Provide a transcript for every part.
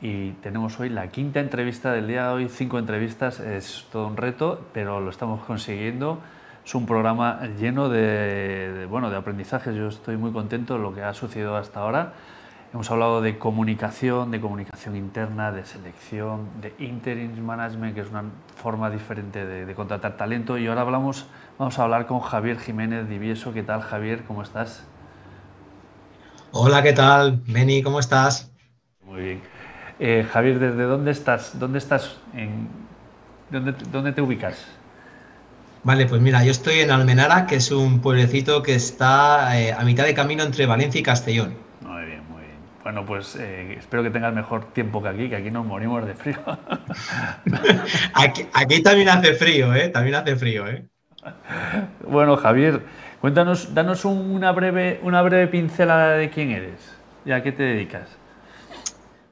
y tenemos hoy la quinta entrevista del día de hoy, cinco entrevistas, es todo un reto, pero lo estamos consiguiendo. Es un programa lleno de, bueno, de aprendizajes, yo estoy muy contento de lo que ha sucedido hasta ahora. Hemos hablado de comunicación, de comunicación interna, de selección, de interim management, que es una forma diferente de, de contratar talento. Y ahora hablamos, vamos a hablar con Javier Jiménez Divieso. ¿Qué tal, Javier? ¿Cómo estás? Hola, ¿qué tal? Meni, ¿cómo estás? Muy bien. Eh, Javier, ¿desde dónde estás? ¿Dónde estás? En, ¿dónde, ¿Dónde te ubicas? Vale, pues mira, yo estoy en Almenara, que es un pueblecito que está eh, a mitad de camino entre Valencia y Castellón. Muy bien, muy bien. Bueno, pues eh, espero que tengas mejor tiempo que aquí, que aquí nos morimos de frío. aquí, aquí, también hace frío, ¿eh? También hace frío, ¿eh? Bueno, Javier, cuéntanos, danos una breve, una breve pincelada de quién eres y a qué te dedicas.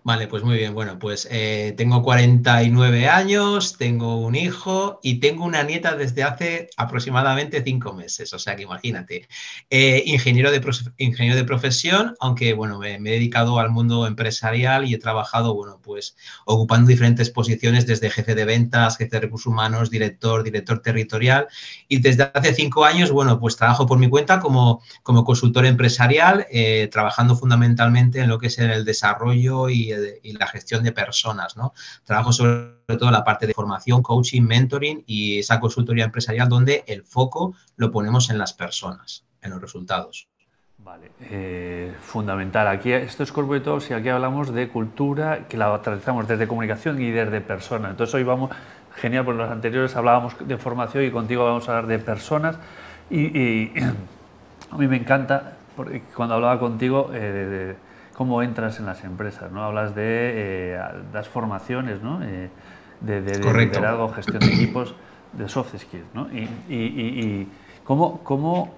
Vale, pues muy bien. Bueno, pues eh, tengo 49 años, tengo un hijo y tengo una nieta desde hace aproximadamente cinco meses. O sea que imagínate. Eh, ingeniero, de ingeniero de profesión, aunque bueno, me, he dedicado al mundo empresarial y he trabajado, bueno, pues ocupando diferentes posiciones desde jefe de ventas, jefe de recursos humanos, director, director territorial. Y desde hace cinco años, bueno, pues trabajo por mi cuenta como, como consultor empresarial, eh, trabajando fundamentalmente en lo que es el desarrollo y y la gestión de personas, ¿no? Trabajo sobre todo la parte de formación, coaching, mentoring y esa consultoría empresarial donde el foco lo ponemos en las personas, en los resultados. Vale, eh, fundamental. Aquí esto es Corporate Talks y aquí hablamos de cultura que la tratamos desde comunicación y desde personas. Entonces hoy vamos, genial, por los anteriores hablábamos de formación y contigo vamos a hablar de personas y, a mí me encanta, porque cuando hablaba contigo, eh, de, cómo entras en las empresas, ¿no? Hablas de eh, formaciones, ¿no? Eh, de, de, liderazgo, gestión de equipos, de soft skills, ¿no? Y, cómo, cómo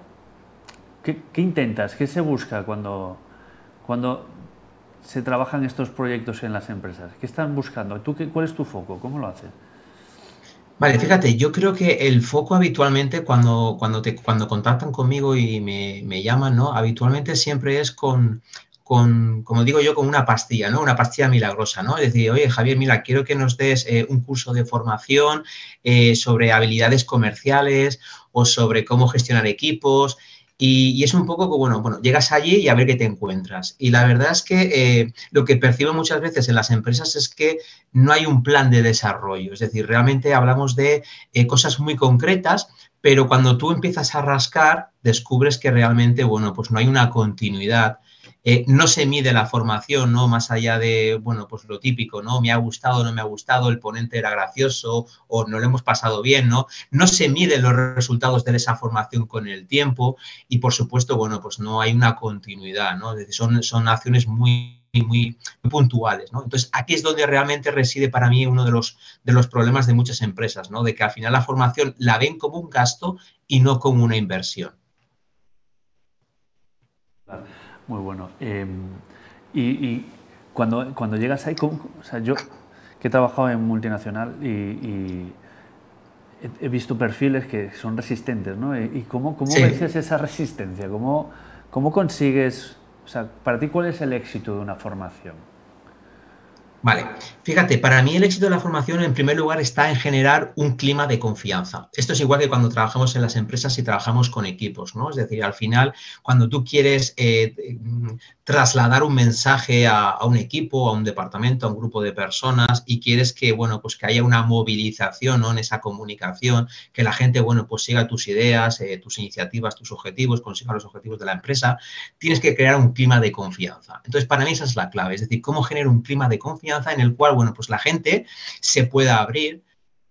qué, intentas, qué se busca cuando, cuando se trabajan estos proyectos en las empresas? ¿Qué están buscando? ¿Tú qué, ¿Cuál es tu foco? ¿Cómo lo haces? Vale, fíjate, yo creo que el foco habitualmente cuando, cuando, te, cuando contactan conmigo y me, me llaman, ¿no? Habitualmente siempre es con, con, como digo yo, con una pastilla, ¿no? Una pastilla milagrosa, ¿no? Es decir, oye, Javier, mira, quiero que nos des eh, un curso de formación eh, sobre habilidades comerciales o sobre cómo gestionar equipos. Y, es un poco que, bueno, bueno, llegas allí y a ver qué te encuentras. Y la verdad es que eh, lo que percibo muchas veces en las empresas es que no hay un plan de desarrollo. Es decir, realmente hablamos de cosas muy concretas, pero cuando tú empiezas a rascar, descubres que realmente, bueno, pues no hay una continuidad eh, no se mide la formación, ¿no? Más allá de, bueno, pues lo típico, ¿no? Me ha gustado, no me ha gustado, el ponente era gracioso o no lo hemos pasado bien, ¿no? No se miden los resultados de esa formación con el tiempo y, por supuesto, bueno, pues no hay una continuidad, ¿no? son, son acciones muy muy, puntuales, ¿no? Entonces, aquí es donde realmente reside para mí uno de los, de los problemas de muchas empresas, ¿no? De que al final la formación la ven como un gasto y no como una inversión. Muy bueno. Em, y, cuando, cuando llegas ahí, o sea, yo que he trabajado en multinacional y, he, visto perfiles que son resistentes, ¿no? ¿Y cómo, cómo vences esa resistencia? ¿Cómo, ¿Cómo consigues, o sea, para ti cuál es el éxito de una formación? Vale, fíjate, para mí el éxito de la formación en primer lugar está en generar un clima de confianza. Esto es igual que cuando trabajamos en las empresas y trabajamos con equipos, ¿no? Es decir, al final, cuando tú quieres eh, trasladar un mensaje a, un equipo, a un departamento, a un grupo de personas y quieres que, bueno, pues que haya una movilización en esa comunicación, que la gente, bueno, pues siga tus ideas, eh, tus iniciativas, tus objetivos, consiga los objetivos de la empresa, tienes que crear un clima de confianza. Entonces, para mí esa es la clave, es decir, cómo generar un clima de confianza en el cual, bueno, pues la gente se pueda abrir,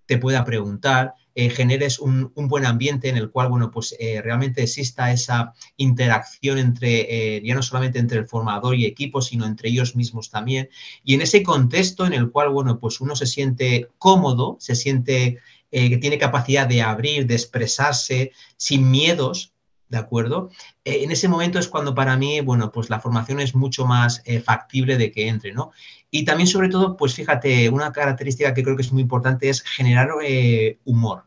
te pueda preguntar, eh, generes un, buen ambiente en el cual, bueno, pues eh, realmente exista esa interacción entre, eh, ya no solamente entre el formador y equipo, sino entre ellos mismos también. Y en ese contexto en el cual, bueno, pues uno se siente cómodo, se siente que tiene capacidad de abrir, de expresarse sin miedos, ¿de acuerdo? en ese momento es cuando para mí, bueno, pues la formación es mucho más factible de que entre, ¿no? Y también, sobre todo, pues fíjate, una característica que creo que es muy importante es generar humor.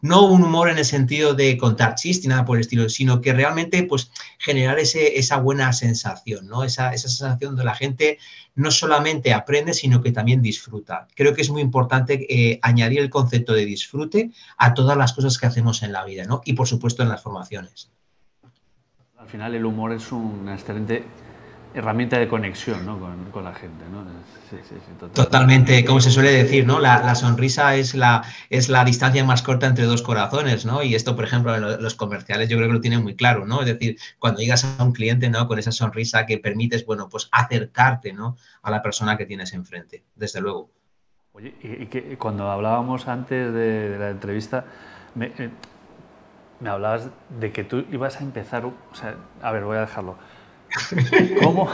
no un humor en el sentido de contar chistes y nada por el estilo, sino que realmente pues generar ese, esa buena sensación, ¿no? Esa, esa sensación donde la gente no solamente aprende, sino que también disfruta. Creo que es muy importante eh, añadir el concepto de disfrute a todas las cosas que hacemos en la vida, ¿no? Y por supuesto en las formaciones. Al final el humor es una excelente herramienta de conexión ¿no? con, la gente. ¿no? Sí, sí, totalmente. como se suele decir, ¿no? La, la, sonrisa es la, es la distancia más corta entre dos corazones, ¿no? Y esto, por ejemplo, en los comerciales yo creo que lo tienen muy claro, ¿no? Es decir, cuando llegas a un cliente, ¿no? Con esa sonrisa que permites, bueno, pues acercarte, ¿no? A la persona que tienes enfrente, desde luego. Oye, y, que cuando hablábamos antes de, la entrevista, me, eh, me hablabas de que tú ibas a empezar, o sea, a ver, voy a dejarlo ¿Cómo,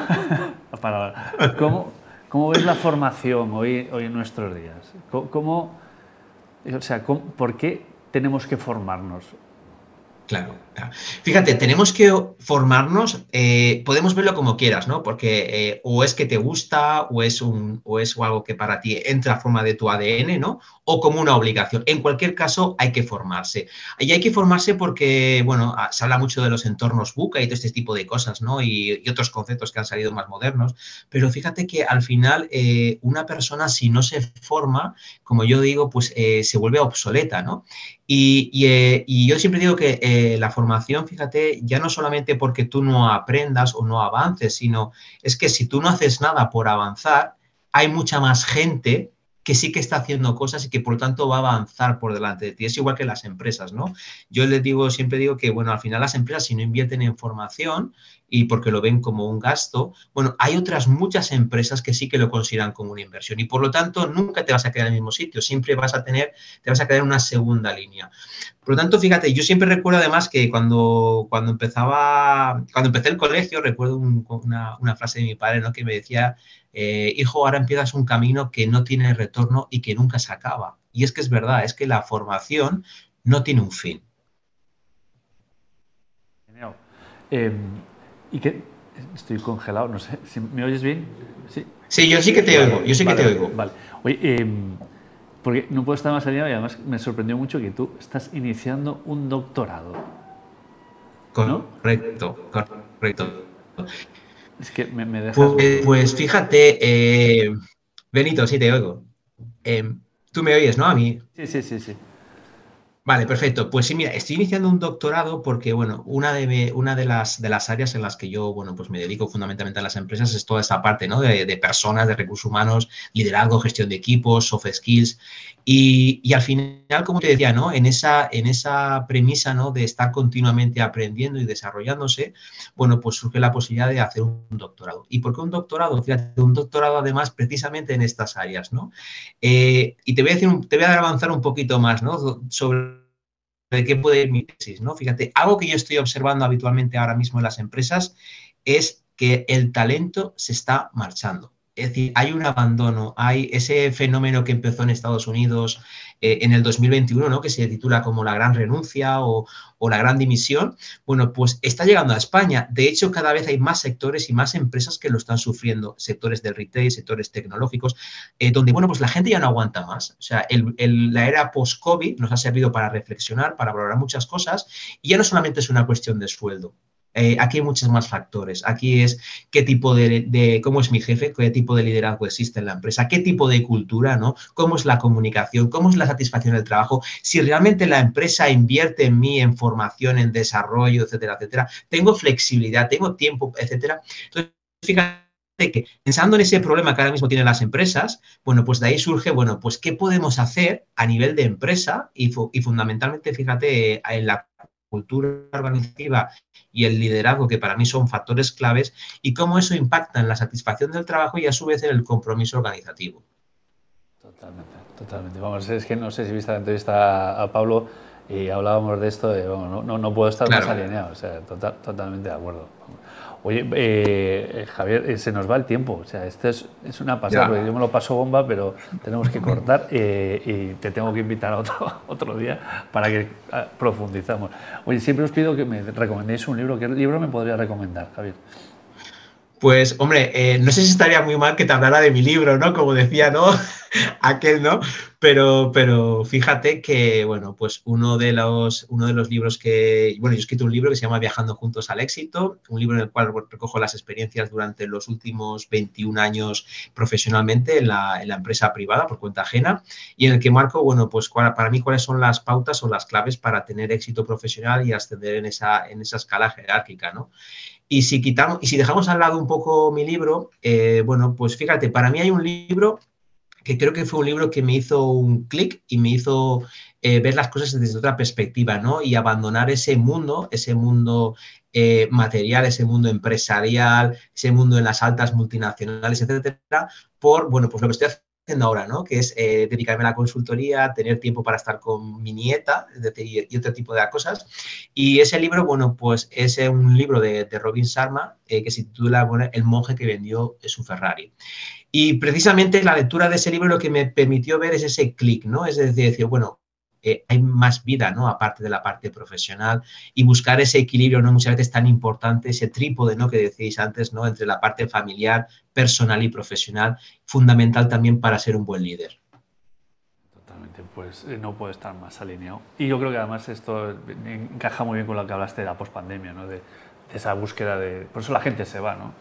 ¿cómo, cómo ves la formación hoy, hoy en nuestros días? ¿Cómo, o sea, ¿Por qué tenemos que formarnos? Claro, Fíjate, tenemos que formarnos, eh, podemos verlo como quieras, ¿no? Porque eh, o es que te gusta o es, un, o es algo que para ti entra a forma de tu ADN, ¿no? O como una obligación. En cualquier caso, hay que formarse. Y hay que formarse porque, bueno, ah, se habla mucho de los entornos buca y todo este tipo de cosas, ¿no? Y, otros conceptos que han salido más modernos. Pero fíjate que al final eh, una persona, si no se forma, como yo digo, pues se vuelve obsoleta, ¿no? Y, y yo siempre digo que la formación fíjate, ya no solamente porque tú no aprendas o no avances, sino es que si tú no haces nada por avanzar, hay mucha más gente que sí que está haciendo cosas y que por lo tanto va a avanzar por delante de ti. Es igual que las empresas, ¿no? Yo les digo, siempre digo que, bueno, al final las empresas si no invierten en formación y porque lo ven como un gasto, bueno, hay otras muchas empresas que sí que lo consideran como una inversión y por lo tanto nunca te vas a quedar en el mismo sitio, siempre vas a tener, te vas a quedar en una segunda línea. Por lo tanto, fíjate, yo siempre recuerdo además que cuando, cuando empezaba, cuando empecé el colegio, recuerdo una, una, frase de mi padre, ¿no? Que me decía, eh, hijo, ahora empiezas un camino que no tiene retorno y que nunca se acaba. Y es que es verdad, es que la formación no tiene un fin. Eh, ¿Y qué? Estoy congelado, no sé. ¿Me oyes bien? Sí, sí yo sí que te oigo. Yo sí que te oigo. Vale. Oye, em, porque no puedo estar más allá y además me sorprendió mucho que tú estás iniciando un doctorado. Correcto, correcto. Es que me, me dejas... Pues, pues fíjate, eh, Benito, sí te oigo. Em, tú me oyes, ¿no? A mí. Sí, sí, sí, sí. Vale, perfecto. Pues sí, mira, estoy iniciando un doctorado porque, bueno, una de, una de, las, de las áreas en las que yo, bueno, pues me dedico fundamentalmente a las empresas es toda esta parte, ¿no? De, personas, de recursos humanos, liderazgo, gestión de equipos, soft skills. Y, y, al final, como te decía, ¿no? En esa, en esa premisa, ¿no? De estar continuamente aprendiendo y desarrollándose, bueno, pues surge la posibilidad de hacer un doctorado. ¿Y por qué un doctorado? Fíjate, un doctorado además precisamente en estas áreas, ¿no? Eh, y te voy a decir, te voy a avanzar un poquito más, ¿no? Sobre de qué puede ir mi tesis, ¿no? Fíjate, algo que yo estoy observando habitualmente ahora mismo en las empresas es que el talento se está marchando. Es decir, hay un abandono, hay ese fenómeno que empezó en Estados Unidos eh, en el 2021, ¿no? que se titula como la gran renuncia o, la gran dimisión, bueno, pues está llegando a España. De hecho, cada vez hay más sectores y más empresas que lo están sufriendo, sectores del retail, sectores tecnológicos, eh, donde, bueno, pues la gente ya no aguanta más. O sea, la era post-COVID nos ha servido para reflexionar, para valorar muchas cosas y ya no solamente es una cuestión de sueldo, eh, aquí hay muchos más factores. Aquí es qué tipo de, cómo es mi jefe, qué tipo de liderazgo existe en la empresa, qué tipo de cultura, ¿no? Cómo es la comunicación, cómo es la satisfacción del trabajo, si realmente la empresa invierte en mí, en formación, en desarrollo, etcétera, etcétera. Tengo flexibilidad, tengo tiempo, etcétera. Entonces, fíjate que pensando en ese problema que ahora mismo tienen las empresas, bueno, pues de ahí surge, bueno, pues qué podemos hacer a nivel de empresa y, y fundamentalmente, fíjate, en la cultura organizativa y el liderazgo, que para mí son factores claves, y cómo eso impacta en la satisfacción del trabajo y a su vez en el compromiso organizativo. Totalmente, totalmente. Vamos, es que no sé si viste la entrevista a Pablo y hablábamos de esto, de, no, no, puedo estar más alineado, o sea, totalmente de acuerdo. Oye, eh, Javier, eh, se nos va el tiempo. O sea, esto es, es una pasada, porque yo me lo paso bomba, pero tenemos que cortar eh, y te tengo que invitar a otro, otro día para que ah, profundizamos. Oye, siempre os pido que me recomendéis un libro. ¿Qué libro me podría recomendar, Javier? Pues, hombre, eh, no sé si estaría muy mal que te hablara de mi libro, ¿no? Como decía, ¿no? Aquel, ¿no? Pero, pero fíjate que, bueno, pues uno de, los, uno de los libros que, bueno, yo he escrito un libro que se llama Viajando Juntos al Éxito, un libro en el cual recojo las experiencias durante los últimos 21 años profesionalmente en la, en la empresa privada por cuenta ajena y en el que marco, bueno, pues para mí cuáles son las pautas o las claves para tener éxito profesional y ascender en esa, en esa escala jerárquica, ¿no? Y si quitamos, y si dejamos al lado un poco mi libro, eh, bueno, pues fíjate, para mí hay un libro que creo que fue un libro que me hizo un clic y me hizo eh, ver las cosas desde otra perspectiva, ¿no? Y abandonar ese mundo, ese mundo eh, material, ese mundo empresarial, ese mundo en las altas multinacionales, etcétera, por, bueno, pues lo que estoy haciendo ahora, ¿no? Que es eh, dedicarme a la consultoría, tener tiempo para estar con mi nieta y, otro tipo de cosas. Y ese libro, bueno, pues es un libro de, Robin Sharma eh, que se titula El monje que vendió su Ferrari. Y precisamente la lectura de ese libro lo que me permitió ver es ese clic, ¿no? Es decir, bueno, eh, hay más vida, ¿no? Aparte de la parte profesional y buscar ese equilibrio, ¿no? Muchas veces tan importante, ese trípode, ¿no? Que decíais antes, ¿no? Entre la parte familiar, personal y profesional, fundamental también para ser un buen líder. Totalmente, pues eh, no puede estar más alineado. Y yo creo que además esto encaja muy bien con lo que hablaste de la pospandemia, ¿no? De, esa búsqueda de... Por eso la gente se va, ¿no?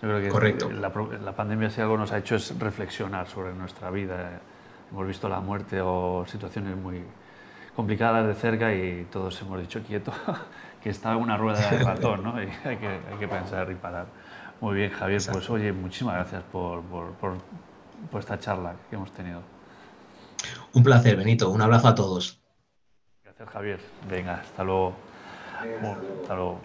Yo creo que Correcto. La, la pandemia si algo nos ha hecho es reflexionar sobre nuestra vida hemos visto la muerte o situaciones muy complicadas de cerca y todos hemos dicho quieto, que está una rueda de ratón, ¿no? Y hay que, hay que pensar y parar. Muy bien, Javier, pues oye, muchísimas gracias por, por, por, esta charla que hemos tenido. Un placer, Benito. Un abrazo a todos. Gracias, Javier. Venga, hasta luego. Hasta luego.